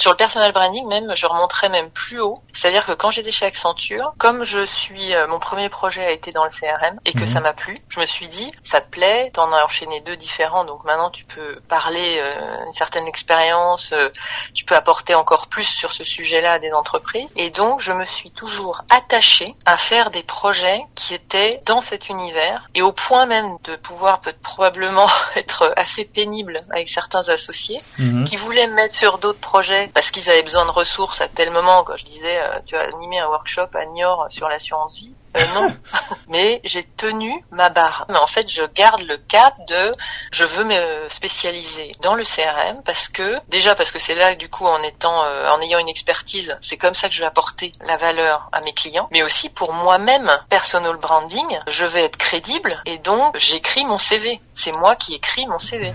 Sur le personal branding même, je remonterais même plus haut. C'est-à-dire que quand j'étais chez Accenture, comme je suis, euh, mon premier projet a été dans le CRM et que Mhm. ça m'a plu, je me suis dit, ça te plaît, t'en as enchaîné deux différents, donc maintenant tu peux parler euh, une certaine expérience, euh, tu peux apporter encore plus sur ce sujet-là à des entreprises. Et donc je me suis toujours attachée à faire des projets qui étaient dans cet univers et au point même de pouvoir peut probablement être assez pénible avec certains associés Mhm. qui voulaient me mettre sur d'autres projets parce qu'ils avaient besoin de ressources à tel moment quand je disais euh, tu as animé un workshop à Niort sur l'assurance vie. Euh, non. Mais j'ai tenu ma barre. Mais en fait je garde le cap de je veux me spécialiser dans le CRM parce que déjà parce que c'est là du coup en étant euh, en ayant une expertise c'est comme ça que je vais apporter la valeur à mes clients. Mais aussi pour moi-même personal branding je vais être crédible et donc j'écris mon CV c'est moi qui écris mon CV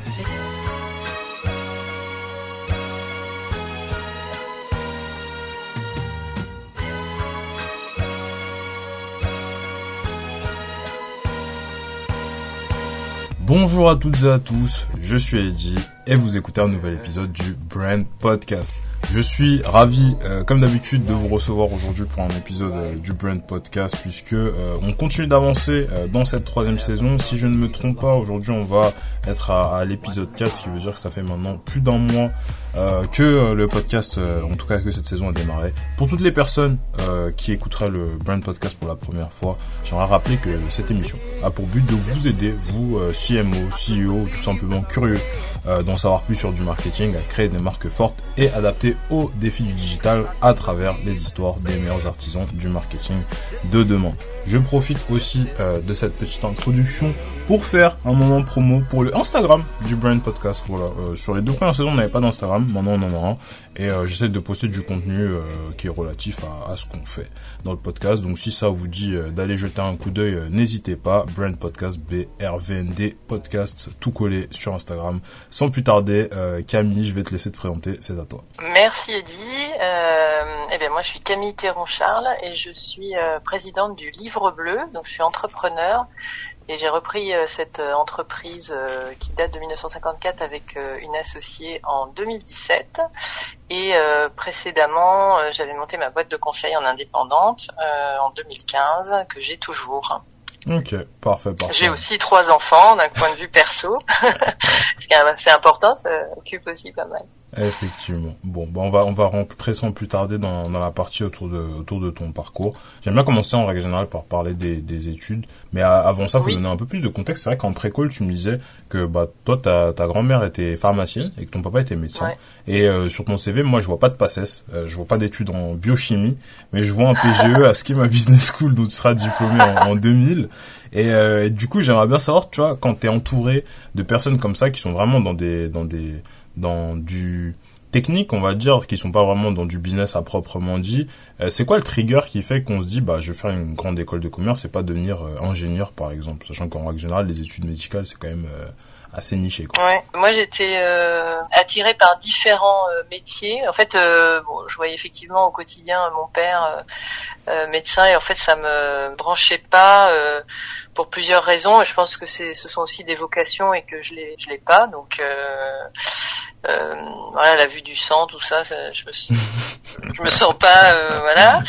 Bonjour à toutes et à tous, je suis Eddie et vous écoutez un nouvel épisode du Brand Podcast. Je suis ravi, euh, comme d'habitude, de vous recevoir aujourd'hui pour un épisode euh, du Brand Podcast puisque euh, on continue d'avancer dans cette troisième saison. Si je ne me trompe pas, aujourd'hui on va être à, l'épisode 4, ce qui veut dire que ça fait maintenant plus d'un mois que le podcast, en tout cas que cette saison a démarré. Pour toutes les personnes qui écouteraient le Brand Podcast pour la première fois, j'aimerais rappeler que cette émission a pour but de vous aider, vous CMO, CEO, ou tout simplement curieux euh, savoir plus sur du marketing, à créer des marques fortes et adaptées aux défis du digital à travers les histoires des meilleurs artisans du marketing de demain. Je profite aussi euh, de cette petite introduction pour faire un moment promo pour le Instagram du Brand Podcast. Voilà, euh, sur les deux premières saisons, on n'avait pas d'Instagram, maintenant on en a un, et euh, j'essaie de poster du contenu euh, qui est relatif à, à ce qu'on fait dans le podcast. Donc si ça vous dit euh, d'aller jeter un coup d'œil, euh, n'hésitez pas. Brand Podcast, B R V N D Podcast, tout collé sur Instagram. Sans plus tarder, Camille, je vais te laisser te présenter, c'est à toi. Merci Eddy. Eh bien moi je suis Camille Théron-Charles et je suis présidente du Livre Bleu, donc je suis entrepreneur et j'ai repris euh, cette euh, entreprise euh, qui date de 1954 avec une associée en 2017 et précédemment j'avais monté ma boîte de conseil en indépendante en 2015 que j'ai toujours. Ok, parfait, parfait. J'ai aussi trois enfants d'un point de vue perso, ce qui est assez important, ça occupe aussi pas mal. Effectivement. Bon, bah on va on va rentrer sans plus tarder dans, dans la partie autour de autour de ton parcours. J'aime bien commencer en règle générale par parler des, des études, mais à- avant ça, faut Oui. donner un peu plus de contexte. C'est vrai qu'en précole, tu me disais que bah toi ta ta grand-mère était pharmacienne et que ton papa était médecin. Ouais. Et euh, sur ton CV, moi je vois pas de PACES, euh, je vois pas d'études en biochimie, mais je vois un PGE à Schema Business School dont tu seras diplômé en, en 2000. Et, euh, et du coup, j'aimerais bien savoir, tu vois, quand t'es entouré de personnes comme ça qui sont vraiment dans des dans des dans du technique, on va dire, qui sont pas vraiment dans du business à proprement dit. euh, c'est quoi le trigger qui fait qu'on se dit, bah, je vais faire une grande école de commerce et pas devenir euh, ingénieur, par exemple, sachant qu'en règle générale, les études médicales, c'est quand même euh, assez niché, quoi. Ouais, moi j'étais euh, attirée par différents euh, métiers. En fait, euh, bon, je voyais effectivement au quotidien mon père euh, euh, médecin et en fait ça me branchait pas euh, pour plusieurs raisons. Et je pense que c'est, ce sont aussi des vocations et que je l'ai, je l'ai pas. Donc euh, euh, voilà, la vue du sang, tout ça, je me, je me sens pas, euh, voilà.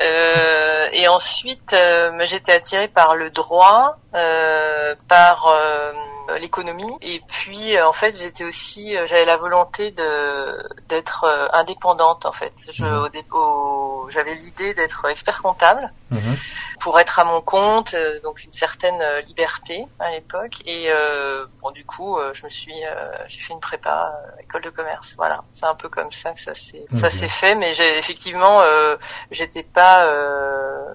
Euh, et ensuite, euh, j'étais attirée par le droit, euh, par euh, l'économie, et puis euh, en fait, j'étais aussi, euh, j'avais la volonté de d'être euh, indépendante. En fait, je, Mhm. au au- j'avais l'idée d'être expert comptable Mhm. pour être à mon compte, euh, donc une certaine euh, liberté à l'époque. Et euh, bon, du coup, euh, je me suis, euh, j'ai fait une prépa euh, école de commerce. Voilà, c'est un peu comme ça que ça s'est, ça Ok. s'est fait. Mais j'ai effectivement, euh, j'étais pas, euh,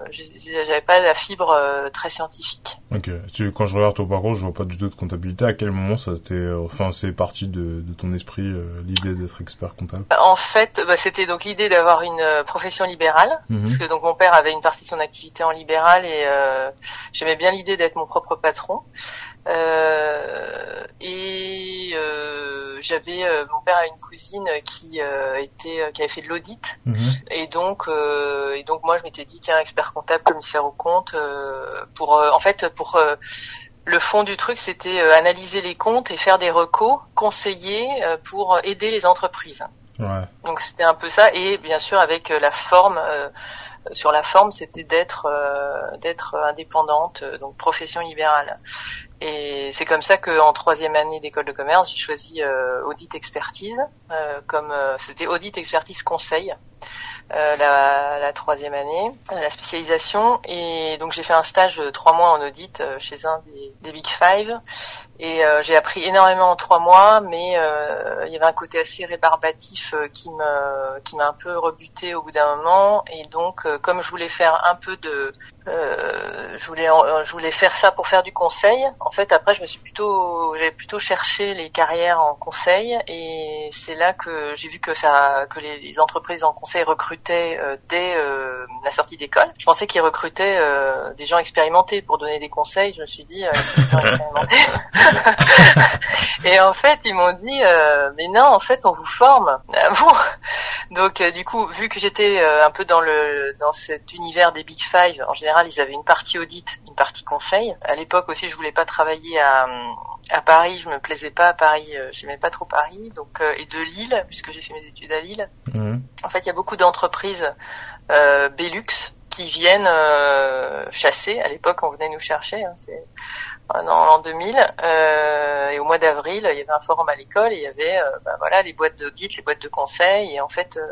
j'avais pas la fibre euh, très scientifique. Ok. Quand je regarde ton parcours, je vois pas du tout de comptabilité. À quel moment ça t'est, euh, enfin, c'est parti de, de ton esprit, euh, l'idée d'être expert comptable? En fait, bah, c'était donc l'idée d'avoir une profession libérale. Mhm. Parce que donc mon père avait une partie de son activité en libéral et euh, j'aimais bien l'idée d'être mon propre patron. Et j'avais mon père a une cousine qui était qui avait fait de l'audit Mhm. et donc et donc moi je m'étais dit tiens expert comptable commissaire au compte euh, pour euh, en fait pour euh, le fond du truc, c'était euh, analyser les comptes et faire des recos conseillés euh, pour aider les entreprises. Ouais. Donc c'était un peu ça et bien sûr avec la forme sur la forme, c'était d'être d'être indépendante, donc profession libérale. Et c'est comme ça qu'en troisième année d'école de commerce, j'ai choisi audit expertise, comme c'était audit expertise conseil. Euh, la, troisième année, euh, la spécialisation. Et donc j'ai fait un stage de trois mois en audit euh, chez un des Big Five. Et j'ai appris énormément en trois mois, mais il y avait un côté assez rébarbatif qui me qui m'a un peu rebuté au bout d'un moment. Et donc comme je voulais faire un peu de euh, je voulais je voulais faire ça pour faire du conseil. En fait, après, je me suis plutôt j'ai plutôt cherché les carrières en conseil et c'est là que j'ai vu que ça que les, entreprises en conseil recrutaient euh, dès euh, la sortie d'école. Je pensais qu'ils recrutaient euh, des gens expérimentés pour donner des conseils. Je me suis dit et en fait, ils m'ont dit mais non, en fait, on vous forme. Ah bon Donc du coup, vu que j'étais un peu dans le dans cet univers des Big Five en général ils avaient une partie audit, une partie conseil. À l'époque aussi, je voulais pas travailler à, à Paris, je me plaisais pas à Paris, euh, j'aimais pas trop Paris, donc euh, et de Lille, puisque j'ai fait mes études à Lille. Mhm. En fait, il y a beaucoup d'entreprises euh, Belux qui viennent euh, chasser. À l'époque, on venait nous chercher. Hein, en l'an 2000. Euh, et au mois d'avril, il y avait un forum à l'école et il y avait euh, bah, voilà les boîtes d'audit, les boîtes de conseil. Et en fait, euh,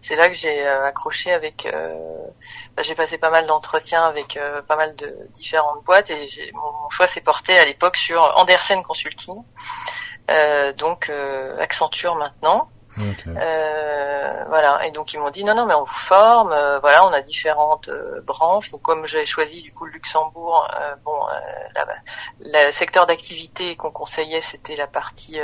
c'est là que j'ai accroché avec. Bah, j'ai passé pas mal d'entretiens avec pas mal de différentes boîtes et mon, mon, choix s'est porté à l'époque sur Andersen Consulting. donc Accenture maintenant. Euh, voilà. Et donc ils m'ont dit non non mais on vous forme. Euh, voilà, on a différentes euh, branches. Donc comme j'avais choisi du coup le Luxembourg, bon, le secteur d'activité qu'on conseillait c'était la partie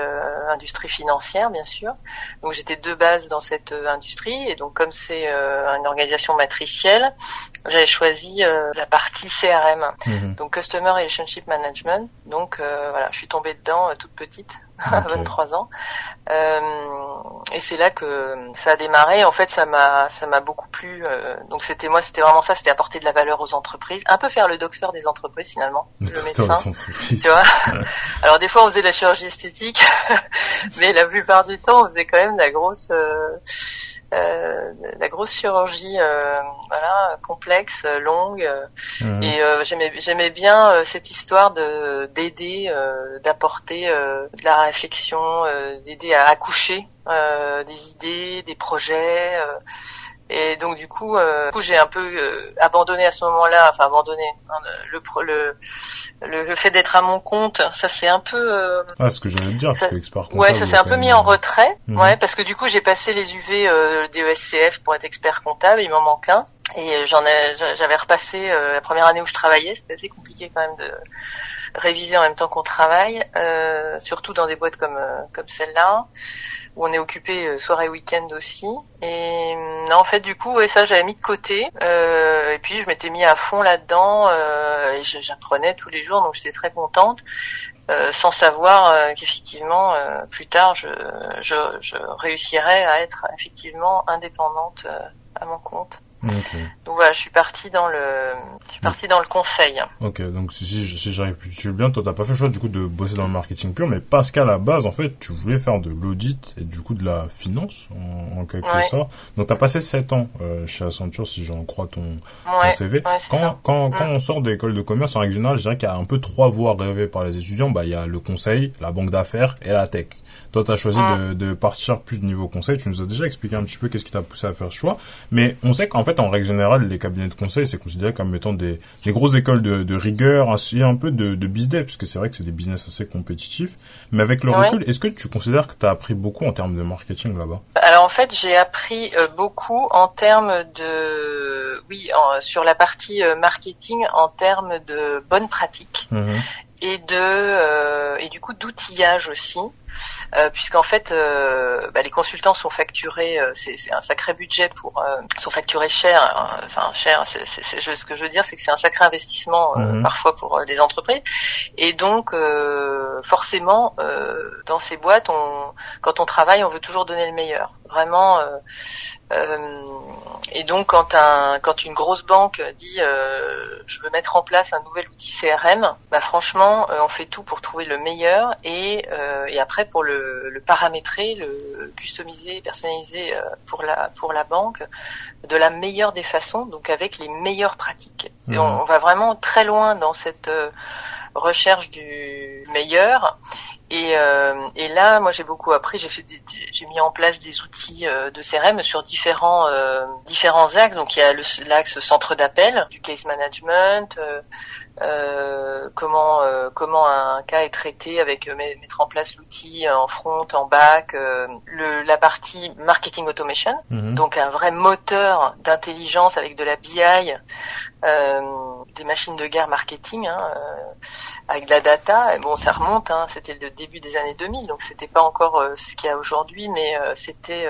industrie financière bien sûr. Donc j'étais de base dans cette industrie et donc comme c'est une organisation matricielle, j'avais choisi la partie CRM, mhm. donc Customer Relationship Management. Donc voilà, je suis tombée dedans toute petite à 23 ans. Euh, et c'est là que ça a démarré. En fait, ça m'a ça m'a beaucoup plu. Euh, donc c'était moi, c'était vraiment ça, c'était apporter de la valeur aux entreprises, un peu faire le docteur des entreprises finalement, le, médecin. Tu vois Alors des fois on faisait de la chirurgie esthétique, mais la plupart du temps on faisait quand même de la grosse euh, euh, la grosse chirurgie, euh, voilà, complexe, longue. Mhm. Et euh, j'aimais j'aimais bien cette histoire de d'aider, d'apporter de la réflexion, d'aider à accoucher des idées, des projets. Et donc du coup, euh, j'ai un peu euh, abandonné à ce moment-là, enfin abandonné. Hein, le, le, le, fait d'être à mon compte, ça c'est un peu. Euh, ah, ce que j'allais dire, que expert comptable. Ouais, ça s'est un peu mis en retrait. Mhm. Ouais, parce que du coup j'ai passé les UV euh, des ESCF pour être expert comptable, il m'en manque un. Et j'en ai, j'avais repassé la première année où je travaillais, c'était assez compliqué quand même de réviser en même temps qu'on travaille, surtout dans des boîtes comme comme celle-là où on est occupé euh, soirée week-end aussi. Et non, en fait, du coup, ouais, ça j'avais mis de côté. Euh, et puis je m'étais mis à fond là-dedans euh, et j'apprenais tous les jours, donc j'étais très contente. Euh, sans savoir euh, qu'effectivement plus tard je, je, je réussirais à être effectivement indépendante à mon compte. Donc voilà, je suis parti dans le, je suis parti dans le conseil. Ok, donc si, si, si j'arrive plus bien, toi t'as pas fait le choix du coup de bosser dans le marketing pur, mais parce qu'à la base en fait tu voulais faire de l'audit et du coup de la finance en, quelque sorte. Donc t'as passé 7 ans euh, chez Accenture si j'en crois ton, CV. quand quand, quand mm. on sort d'école de commerce en règle générale, je dirais qu'il y a un peu trois voies rêvées par les étudiants. Bah il y a le conseil, la banque d'affaires et la tech. Toi, tu as choisi mm. de, de, partir plus de niveau conseil. Tu nous as déjà expliqué un petit peu qu'est-ce qui t'a poussé à faire ce choix. Mais on sait qu'en fait, en règle générale, les cabinets de conseil, c'est considéré comme étant des, des grosses écoles de, de rigueur, ainsi un peu de, de business, puisque c'est vrai que c'est des business assez compétitifs. Mais avec le recul, est-ce que tu considères que tu as appris beaucoup en termes de marketing là-bas? Alors en fait, j'ai appris euh, beaucoup en termes de, oui, sur la partie euh, marketing, en termes de bonnes pratiques. Mhm. et de euh, et du coup d'outillage aussi euh, puisqu'en fait, euh, bah, les consultants sont facturés, euh, c'est un sacré budget pour, sont facturés cher. Hein. enfin cher, c'est ce que je veux dire, c'est que c'est un sacré investissement mhm. parfois pour des entreprises. Et donc, forcément, dans ces boîtes, on, quand on travaille, on veut toujours donner le meilleur. Vraiment. Et donc quand un quand une grosse banque dit je veux mettre en place un nouvel outil CRM, bah franchement on fait tout pour trouver le meilleur et et après pour le, le paramétrer, le customiser, personnaliser pour la pour la banque de la meilleure des façons, donc avec les meilleures pratiques. Et on, on, va vraiment très loin dans cette recherche du meilleur. Et, euh, et là, moi, j'ai beaucoup appris. J'ai fait, j'ai mis en place des outils euh, de CRM sur différents euh, différents axes. Donc, il y a l'axe centre d'appel, du case management, euh, comment euh, comment un cas est traité avec euh, mettre en place l'outil en front, en back, le, la partie marketing automation, mhm. donc un vrai moteur d'intelligence avec de la BI, des machines de guerre marketing, hein, avec de la data. Et bon, ça remonte, hein, c'était le début des années 2000, donc c'était pas encore ce qu'il y a aujourd'hui, mais c'était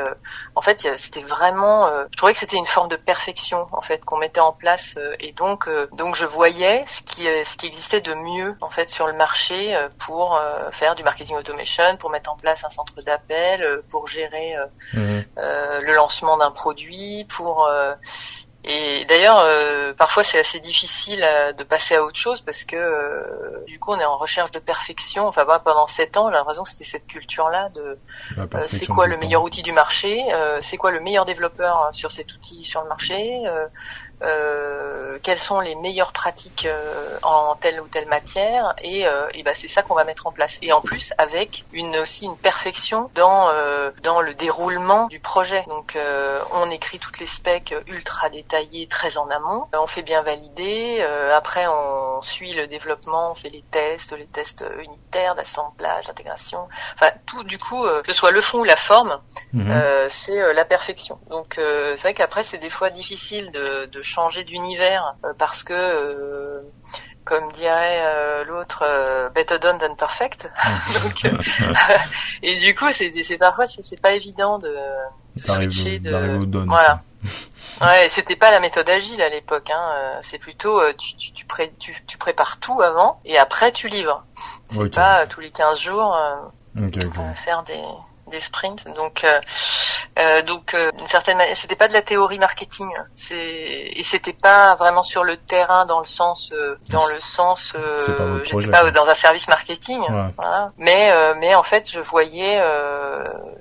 en fait c'était vraiment, je trouvais que c'était une forme de perfection en fait qu'on mettait en place, et donc donc je voyais ce qui, euh, ce qui existait de mieux en fait sur le marché euh, pour euh, faire du marketing automation, pour mettre en place un centre d'appel, pour gérer mhm. le lancement d'un produit, pour et d'ailleurs, parfois c'est assez difficile de passer à autre chose parce que du coup on est en recherche de perfection. Enfin, moi, pendant sept ans, j'ai l'impression que c'était cette culture-là de c'est quoi le meilleur outil du marché, c'est quoi le meilleur développeur sur cet outil sur le marché, euh, quelles sont les meilleures pratiques euh, en telle ou telle matière et, euh, et ben c'est ça qu'on va mettre en place. Et en plus avec une aussi une perfection dans dans le déroulement du projet. Donc on écrit toutes les specs ultra détaillées très en amont. On fait bien valider. Après on suit le développement on fait les tests les tests unitaires d'assemblage d'intégration. Enfin tout du coup que ce soit le fond ou la forme mhm. c'est la perfection. Donc c'est vrai qu'après c'est des fois difficile de, de changer d'univers euh, parce que euh, comme dirait euh, l'autre, better done than perfect. Donc, et du coup, c'est, c'est parfois c'est, pas évident de, switcher de, voilà. ouais, c'était pas la méthode agile à l'époque. Hein. C'est plutôt tu, tu, tu, pré, tu, tu, prépares tout avant et après tu livres. C'est pas tous les 15 jours faire des des sprints. Donc, euh, euh, donc euh, une certaine c'était pas de la théorie marketing. C'est et c'était pas vraiment sur le terrain dans le sens, dans le sens, j'étais pas dans un service marketing. Voilà. Mais mais en fait, je voyais,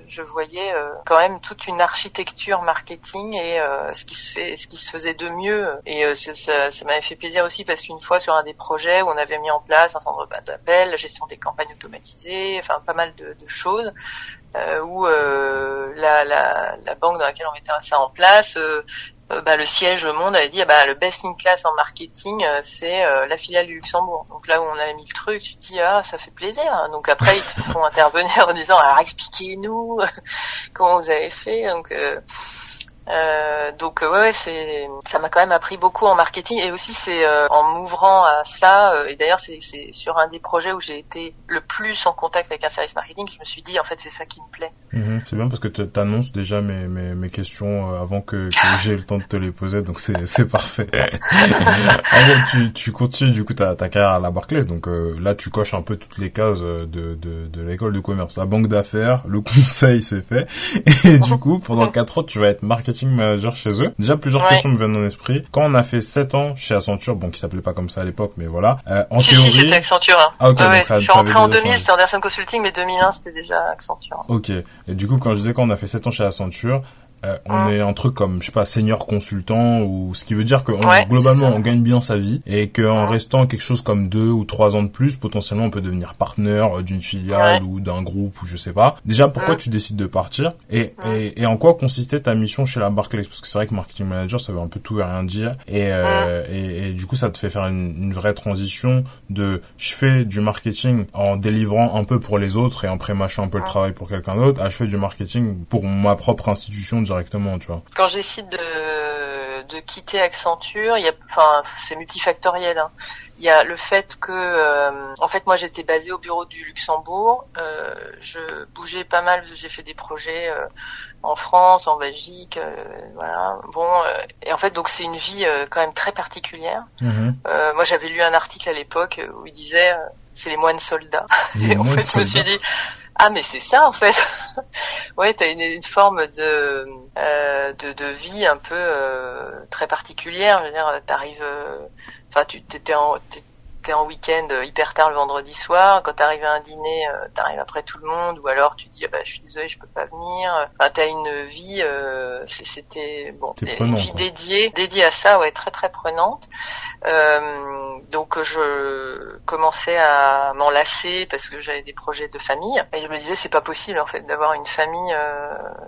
je voyais quand même toute une architecture marketing et ce qui se fait, ce qui se faisait de mieux. Et ça, ça, m'avait fait plaisir aussi parce qu'une fois sur un des projets où on avait mis en place un centre d'appel, la gestion des campagnes automatisées, enfin pas mal de, de choses euh, où euh, la, la, la, banque dans laquelle on mettait ça en place, euh, euh, bah, le siège Monde avait dit ah, bah, le best in class en marketing c'est la filiale du Luxembourg. Donc là où on avait mis le truc, tu te dis ah ça fait plaisir. Donc après ils te font intervenir en disant alors expliquez-nous comment vous avez fait. Donc euh, donc euh, ouais, c'est ça m'a quand même appris beaucoup en marketing et aussi c'est euh, en m'ouvrant à ça euh, et d'ailleurs c'est sur un des projets où j'ai été le plus en contact avec un service marketing je me suis dit en fait c'est ça qui me plaît. Mhm. c'est bien parce que tu annonces déjà mes, mes, mes questions avant que, que j'ai le temps de te les poser donc c'est c'est parfait. Alors, tu tu continues du coup ta ta carrière à la Barclays donc là tu coches un peu toutes les cases de de, de l'école de commerce la banque d'affaires le conseil c'est fait et du coup pendant quatre ans tu vas être marketing manager chez eux. Déjà, plusieurs questions me viennent en esprit. Quand on a fait 7 ans chez Accenture, bon, qui s'appelait pas comme ça à l'époque, mais voilà, euh, en théorie... c'était Accenture. Hein. Ah, ok, donc ça, Je suis rentré en 2000, c'était Anderson Consulting, mais 2001, c'était déjà Accenture. Ok. Et du coup, quand je disais qu'on a fait 7 ans chez Accenture, euh, on hein. est un truc comme je sais pas senior consultant ou ce qui veut dire que globalement on gagne bien sa vie et qu'en hein. restant quelque chose comme deux ou trois ans de plus potentiellement on peut devenir partenaire euh, d'une filiale ou d'un groupe ou je sais pas. Déjà pourquoi hein. tu décides de partir et, et, en quoi consistait ta mission chez la Barclays? Parce que c'est vrai que marketing manager ça veut un peu tout et rien dire et, euh, et, et, du coup ça te fait faire une, une, vraie transition de je fais du marketing en délivrant un peu pour les autres et en prémâchant un peu le travail pour quelqu'un d'autre à je fais du marketing pour ma propre institution directement, tu vois. Quand je décide de, de quitter Accenture, il y a, enfin, c'est multifactoriel. Hein. Il y a le fait que, euh, en fait, moi, j'étais basée au bureau du Luxembourg. Euh, je bougeais pas mal. J'ai fait des projets euh, en France, en Belgique, voilà. Bon, et en fait, donc c'est une vie quand même très particulière. Mhm. moi, j'avais lu un article à l'époque où il disait c'est les moines soldats. et en fait, je me suis dit ah mais c'est ça en fait. ouais, t'as une, forme de, euh, de, de vie un peu euh, très particulière. Je veux dire, t'arrives, euh, enfin tu t'étais en t'es en week-end hyper tard le vendredi soir. Quand t'arrives à un dîner, t'arrives après tout le monde, ou alors tu dis ah bah, je suis désolé, je peux pas venir. Enfin, t'as une vie, c'était bon, une vie dédiée, dédiée à ça, ouais, très très prenante. donc je commençais à m'en lasser parce que j'avais des projets de famille et je me disais c'est pas possible en fait d'avoir une famille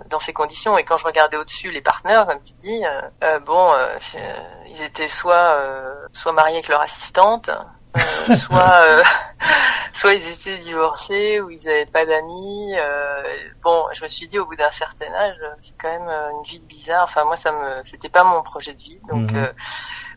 dans ces conditions. Et quand je regardais au-dessus les partenaires, comme tu dis, bon, ils étaient soit soit mariés avec leur assistante, euh, soit euh, soit ils étaient divorcés ou ils avaient pas d'amis. Euh, bon, je me suis dit au bout d'un certain âge, c'est quand même une vie bizarre. Enfin moi ça me c'était pas mon projet de vie donc mhm.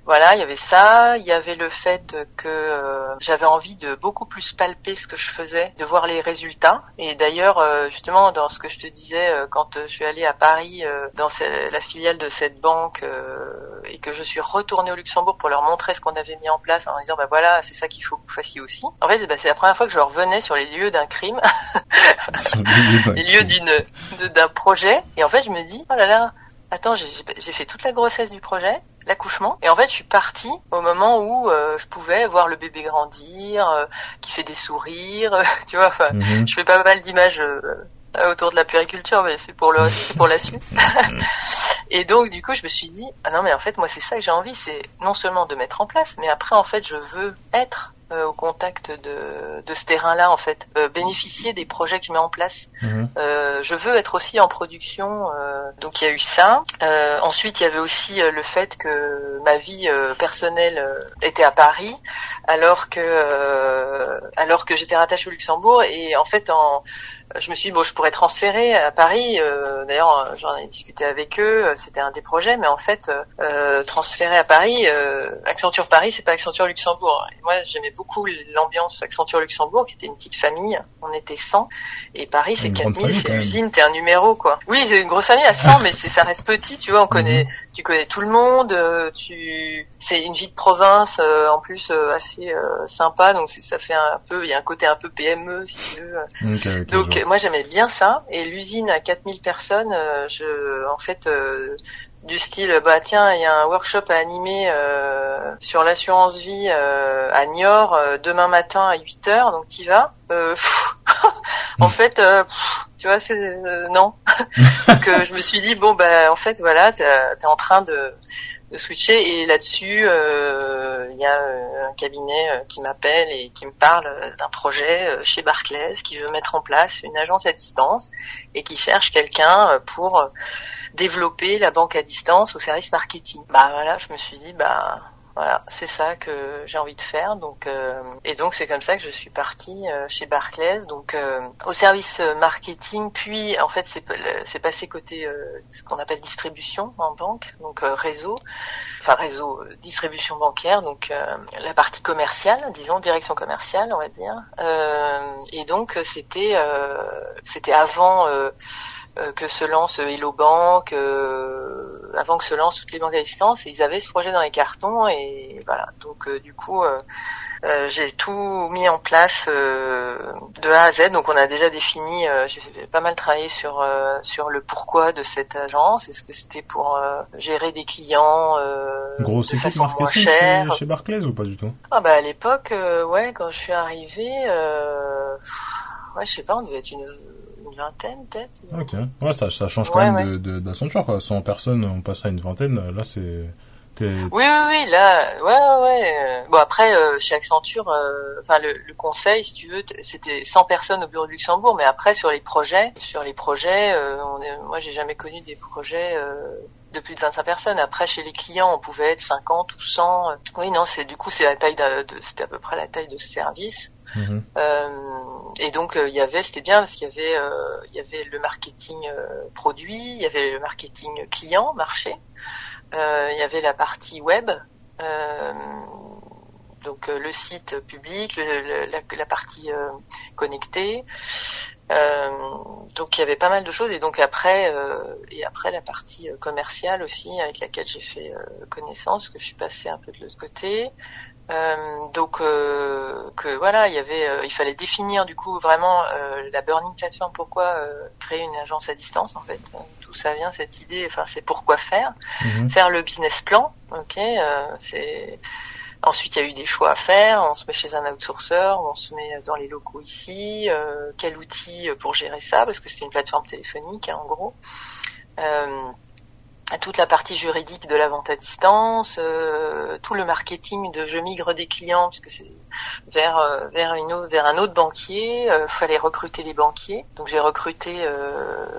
Voilà, il y avait ça, il y avait le fait que euh, j'avais envie de beaucoup plus palper ce que je faisais, de voir les résultats. Et d'ailleurs, euh, justement, dans ce que je te disais, euh, quand je suis allée à Paris dans la filiale de cette banque et que je suis retournée au Luxembourg pour leur montrer ce qu'on avait mis en place en disant, bah voilà, c'est ça qu'il faut que vous fassiez aussi. En fait, bah, c'est la première fois que je revenais sur les lieux d'un crime, les lieux d'une d'un projet. Et en fait, je me dis, oh là là, attends, j'ai fait toute la grossesse du projet l'accouchement. Et en fait, je suis partie au moment où euh, je pouvais voir le bébé grandir, euh, qui fait des sourires, tu vois. Enfin, mhm. je fais pas mal d'images euh, autour de la puriculture, mais c'est pour le, pour la suite. et donc, du coup, je me suis dit, ah non, mais en fait, moi, c'est ça que j'ai envie, c'est non seulement de mettre en place, mais après, en fait, je veux être euh, au contact de, de ce terrain-là en fait, euh, bénéficier des projets que je mets en place. Mhm. Euh, je veux être aussi en production, donc il y a eu ça. ensuite, il y avait aussi le fait que ma vie personnelle était à Paris, alors que alors que j'étais rattachée au Luxembourg et en fait en je me suis dit, bon, je pourrais transférer à Paris. Euh, D'ailleurs, j'en ai discuté avec eux. C'était un des projets, mais en fait, euh, transférer à Paris, euh, Accenture Paris, c'est pas Accenture Luxembourg. Et moi, j'aimais beaucoup l'ambiance Accenture Luxembourg, qui était une petite famille. On était 100. Et Paris, c'est 4000, c'est l'usine, t'es un numéro, quoi. Oui, c'est une grosse famille à 100, mais c'est ça reste petit, tu vois. On connaît, mhm. Tu connais tout le monde. Euh, tu, c'est une vie de province, euh, en plus assez sympa. Donc ça fait un peu, il y a un côté un peu PME, si tu veux. donc moi j'aimais bien ça et l'usine à 4000 personnes, euh, je en fait euh, du style bah tiens il y a un workshop à animer euh, sur l'assurance vie à Niort demain matin à 8 heures donc t'y vas en fait tu vois c'est non donc je me suis dit bon bah en fait voilà t'es es en train de switcher et là-dessus euh, il y a euh, un cabinet euh, qui m'appelle et qui me parle d'un projet chez Barclays qui veut mettre en place une agence à distance et qui cherche quelqu'un pour développer la banque à distance au service marketing. Bah voilà, je me suis dit bah voilà, c'est ça que j'ai envie de faire. Donc euh, et donc c'est comme ça que je suis partie euh, chez Barclays, donc euh, au service marketing. Puis en fait c'est passé côté ce qu'on appelle distribution en banque, donc réseau, enfin réseau distribution bancaire, donc la partie commerciale, disons direction commerciale, on va dire. et donc c'était c'était avant euh, que se lance Hello Bank, euh, avant que se lancent toutes les banques à distance, et ils avaient ce projet dans les cartons et voilà. Donc euh, du coup, j'ai tout mis en place de A à Z. Donc on a déjà défini, j'ai pas mal travaillé sur sur le pourquoi de cette agence. Est-ce que c'était pour gérer des clients Grosse équipe marketing chez, chez Barclays ou pas du tout? Ah bah à l'époque, ouais, quand je suis arrivée, ouais, je sais pas, on devait être une vingtaine peut-être. Ok, ouais, ça, ça change quand même de d'Accenture, quoi. 100 personnes, on passe à une vingtaine, là c'est... Oui, oui, oui, là, ouais, ouais. Bon après, euh, chez Accenture, euh, enfin le, le, conseil, si tu veux, c'était 100 personnes au bureau de Luxembourg, mais après sur les projets, sur les projets, euh, on est, moi j'ai jamais connu des projets de plus de 25 personnes. Après, chez les clients, on pouvait être 50 ou 100. Oui, non, c'est du coup c'est la taille de, de c'était à peu près la taille de ce service. Mhm. Euh, et donc il euh, y avait, c'était bien parce qu'il y avait, euh, il y avait le marketing produit, il y avait le marketing client, marché, il y avait la partie web, donc le site public, la, partie connectée. donc il y avait pas mal de choses et donc après et après la partie commerciale aussi avec laquelle j'ai fait connaissance que je suis passée un peu de l'autre côté euh, donc euh, que voilà, il y avait, euh, il fallait définir du coup vraiment la burning platform. Pourquoi créer une agence à distance en fait D'où ça vient cette idée Enfin, c'est pourquoi faire, mhm. faire le business plan. Ok, c'est Ensuite, il y a eu des choix à faire. On se met chez un outsourcer, on se met dans les locaux ici. Euh, quel outil pour gérer ça Parce que c'était une plateforme téléphonique, hein, en gros. Euh, toute la partie juridique de la vente à distance, euh, tout le marketing de je migre des clients puisque c'est vers euh, vers un autre banquier, euh, fallait recruter les banquiers. Donc j'ai recruté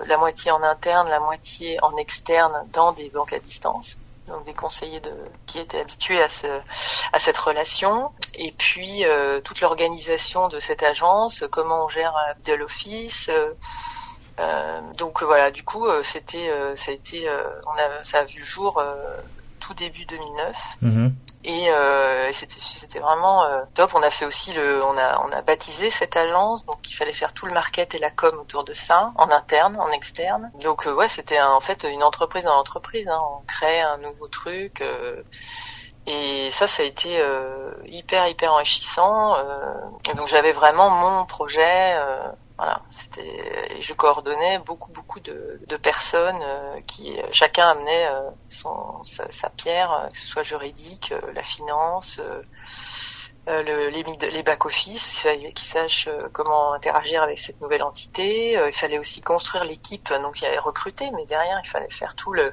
la moitié en interne, la moitié en externe dans des banques à distance. Donc des conseillers de qui étaient habitués à ce cette relation et puis toute l'organisation de cette agence, comment on gère de l'office euh, donc voilà, du coup, euh, c'était, euh, ça a été, on a, ça a vu le jour tout début 2009. Mhm. Et c'était, c'était vraiment top. On a fait aussi le, on a, on a baptisé cette agence, donc il fallait faire tout le market et la com autour de ça, en interne, en externe. Donc ouais, c'était en fait une entreprise dans l'entreprise. Hein. On crée un nouveau truc. Et ça, ça a été hyper hyper enrichissant. donc j'avais vraiment mon projet. Voilà, c'était je coordonnais beaucoup beaucoup de, de personnes euh, qui chacun amenait euh, son sa, sa, pierre, euh, que ce soit juridique, la finance, le, les, les back office, il fallait qu'ils sachent comment interagir avec cette nouvelle entité. il fallait aussi construire l'équipe, donc il y avait recruté, mais derrière il fallait faire tout le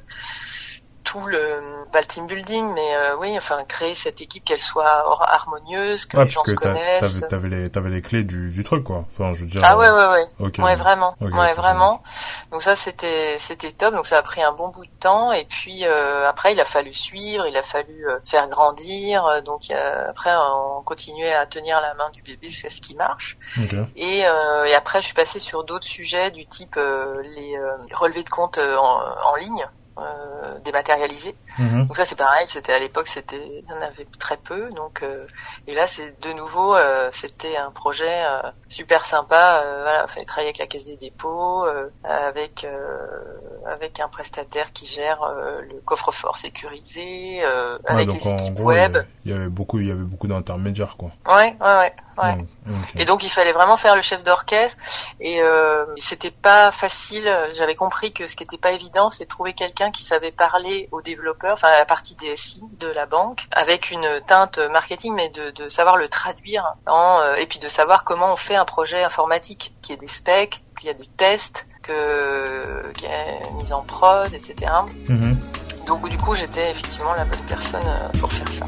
tout le pas le team building mais euh, oui enfin créer cette équipe qu'elle soit harmonieuse que les gens se connaissent. t'avais les t'avais les clés du, du truc quoi. Enfin je veux dire ah ouais ouais ouais. ouais vraiment. Ouais vraiment. Donc ça c'était c'était top. Donc ça a pris un bon bout de temps. Et puis euh, après il a fallu suivre il a fallu euh, faire grandir. Donc après on continuait à tenir la main du bébé jusqu'à ce qu'il marche. Et, et après je suis passée sur d'autres sujets du type les relevés de compte en, en ligne euh, dématérialisé. Mhm. Donc ça c'est pareil, c'était à l'époque c'était il y en avait très peu donc euh, et là c'est de nouveau euh, c'était un projet euh, super sympa voilà, fallait travailler avec la Caisse des dépôts avec avec un prestataire qui gère le coffre-fort sécurisé avec les équipes web. Il y avait beaucoup il y avait beaucoup d'intermédiaires quoi. Ouais, ouais ouais. Ouais. Et donc il fallait vraiment faire le chef d'orchestre et euh, c'était pas facile. J'avais compris que ce qui était pas évident, c'est de trouver quelqu'un qui savait parler aux développeurs, enfin à la partie DSI de la banque, avec une teinte marketing, mais de, de savoir le traduire en euh, et puis de savoir comment on fait un projet informatique, qui est des specs, qu'il y a des tests, que qu'il y a mise en prod, etc. Mhm. Donc du coup j'étais effectivement la bonne personne euh, pour faire ça.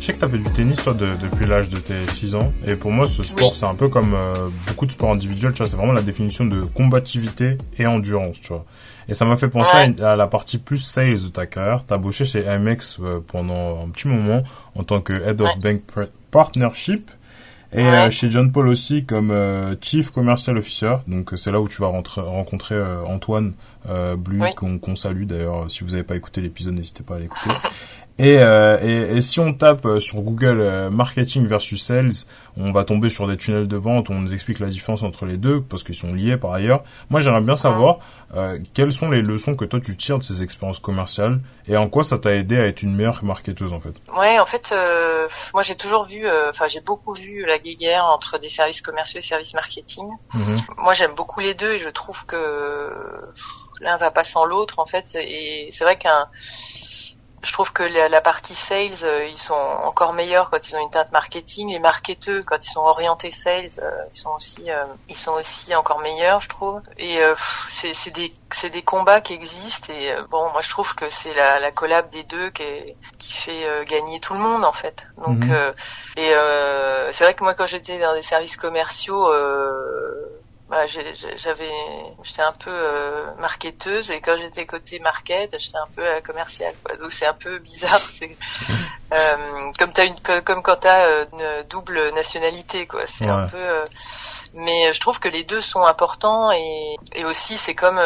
Je sais que tu as fait du tennis toi depuis l'âge de tes 6 ans et pour moi ce sport c'est un peu comme euh, beaucoup de sports individuels, tu vois, c'est vraiment la définition de combativité et endurance, tu vois. Et ça m'a fait penser à, la partie plus sales de ta carrière. T'as bossé chez MX euh, pendant un petit moment en tant que Head of Bank Partnership et euh, chez John Paul aussi comme Chief Commercial Officer. Donc c'est là où tu vas rencontrer Antoine Blu qu'on salue d'ailleurs. Si vous n'avez pas écouté l'épisode, n'hésitez pas à l'écouter. Et, euh, et, et, si on tape euh, sur Google euh, marketing versus sales, on va tomber sur des tunnels de vente. On nous explique la différence entre les deux parce qu'ils sont liés par ailleurs. Moi, j'aimerais bien savoir euh, quelles sont les leçons que toi tu tires de ces expériences commerciales et en quoi ça t'a aidé à être une meilleure marketeuse en fait? Ouais, en fait, moi j'ai toujours vu, enfin j'ai beaucoup vu la guéguerre entre des services commerciaux et services marketing. Mhm. Moi, j'aime beaucoup les deux et je trouve que l'un va pas sans l'autre en fait. Et c'est vrai qu'un je trouve que la, partie sales, euh, ils sont encore meilleurs quand ils ont une teinte marketing. Les marketeux, quand ils sont orientés sales, euh, ils sont aussi, euh, ils sont aussi encore meilleurs, je trouve. Et c'est des, c'est des combats qui existent. Et bon, moi je trouve que c'est la, la collab des deux qui, est, qui fait gagner tout le monde en fait. Donc, mhm. et c'est vrai que moi quand j'étais dans des services commerciaux bah, j'avais, j'étais un peu euh, marketeuse et quand j'étais côté market, j'étais un peu euh, commercial. Quoi. Donc c'est un peu bizarre. C'est euh, comme t'as une, comme quand t'as euh, une double nationalité, quoi. C'est un peu. Euh, mais je trouve que les deux sont importants et, et aussi c'est comme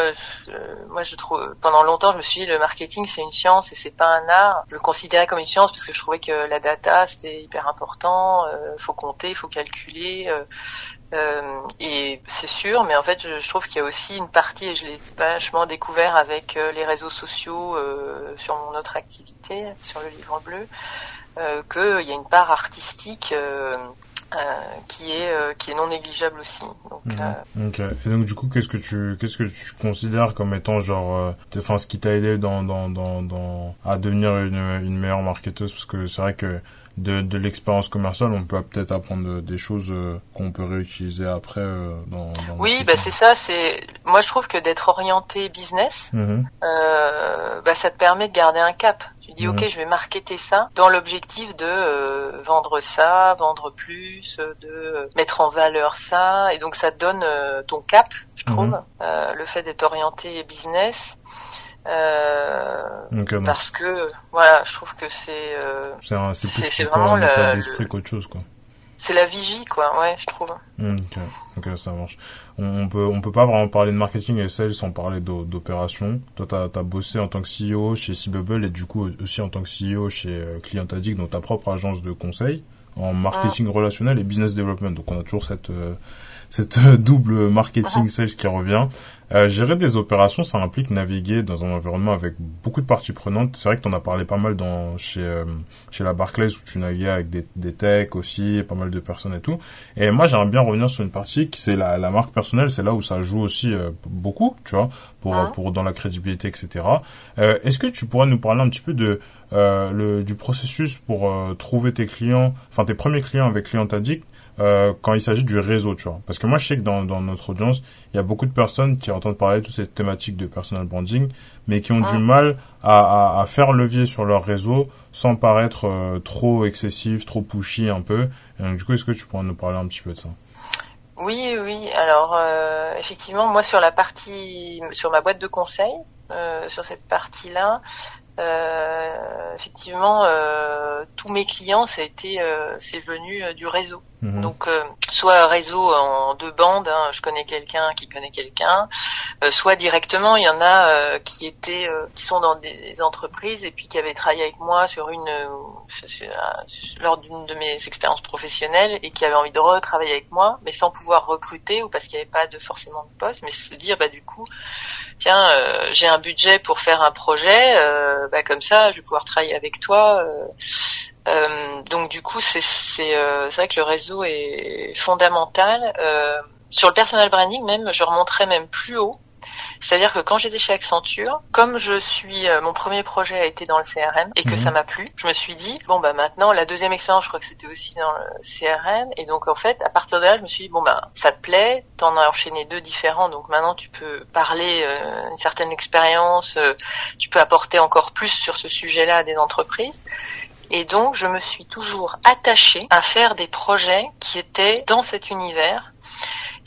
moi je trouve pendant longtemps je me suis dit le marketing c'est une science et c'est pas un art. Je le considérais comme une science parce que je trouvais que la data c'était hyper important. Faut compter, faut calculer Euh, et c'est sûr, mais en fait, je, je trouve qu'il y a aussi une partie, et je l'ai vachement découvert avec euh, les réseaux sociaux euh, sur mon autre activité, sur le livre bleu, euh, qu'il y a une part artistique euh, euh, qui est euh, qui est non négligeable aussi. Donc, mmh. Ok. Et donc du coup, qu'est-ce que tu qu'est-ce que tu considères comme étant genre, enfin, ce qui t'a aidé dans, dans dans dans à devenir une une meilleure marketeuse? Parce que c'est vrai que de, de l'expérience commerciale, on peut peut-être apprendre des choses euh, qu'on peut réutiliser après euh, dans, dans Oui, bah c'est ça. C'est moi je trouve que d'être orienté business, mmh. euh, bah ça te permet de garder un cap. Tu dis mmh. ok, je vais marketer ça dans l'objectif de euh, vendre ça, vendre plus, de mettre en valeur ça, et donc ça te donne ton cap, je trouve. Mmh. le fait d'être orienté business. Euh, okay, parce que voilà, je trouve que c'est euh, c'est vraiment un état d'esprit qu'autre chose quoi. C'est la vigie quoi, ouais, je trouve. Ok, ok, ça marche. On, on, peut on peut pas vraiment parler de marketing et sales sans parler d'opération. Toi, t'as as bossé en tant que CEO chez C-Bubble et du coup aussi en tant que CEO chez euh, Client Addict, donc ta propre agence de conseil en marketing mmh. relationnel et business development. Donc on a toujours cette euh, cette double marketing sales qui revient. Euh, gérer des opérations, ça implique naviguer dans un environnement avec beaucoup de parties prenantes. C'est vrai que tu en as parlé pas mal dans, chez, euh, chez la Barclays où tu naviguais avec des, des techs aussi, pas mal de personnes et tout. Et moi, j'aimerais bien revenir sur une partie qui c'est la, la marque personnelle. C'est là où ça joue aussi euh, beaucoup, tu vois, pour, Hein pour dans la crédibilité, etc. Euh, Est-ce que tu pourrais nous parler un petit peu de euh, le, du processus pour euh, trouver tes clients, enfin tes premiers clients avec Client Addict euh, quand il s'agit du réseau, tu vois. Parce que moi, je sais que dans, dans notre audience, il y a beaucoup de personnes qui entendent parler de toutes ces thématiques de personal branding, mais qui ont Ah. du mal à, à, à faire levier sur leur réseau sans paraître euh, trop excessif, trop pushy un peu. Et donc, du coup, est-ce que tu pourrais nous parler un petit peu de ça? Oui, oui. Alors, euh, effectivement, moi, sur la partie, sur ma boîte de conseil, euh, sur cette partie-là, euh, effectivement, euh, tous mes clients, ça a été, euh, c'est venu du réseau. Mhm. Donc, euh, soit réseau en deux bandes, hein, je connais quelqu'un qui connaît quelqu'un, euh, soit directement, il y en a euh, qui étaient, euh, qui sont dans des entreprises et puis qui avaient travaillé avec moi sur une, lors d'une de mes expériences professionnelles et qui avaient envie de retravailler avec moi, mais sans pouvoir recruter ou parce qu'il n'y avait pas de forcément de poste, mais se dire, bah du coup, tiens, euh, j'ai un budget pour faire un projet, euh, bah comme ça, je vais pouvoir travailler avec toi. euh, euh, donc du coup, c'est euh, c'est vrai que le réseau est fondamental. Sur le personal branding même, je remonterais même plus haut. C'est-à-dire que quand j'étais chez Accenture, comme je suis, euh, mon premier projet a été dans le CRM et que Mhm. ça m'a plu, je me suis dit bon bah maintenant la deuxième expérience, je crois que c'était aussi dans le CRM et donc en fait à partir de là, je me suis dit bon bah ça te plaît, t'en as enchaîné deux différents, donc maintenant tu peux parler euh, une certaine expérience, euh, tu peux apporter encore plus sur ce sujet-là à des entreprises. Et donc, je me suis toujours attachée à faire des projets qui étaient dans cet univers,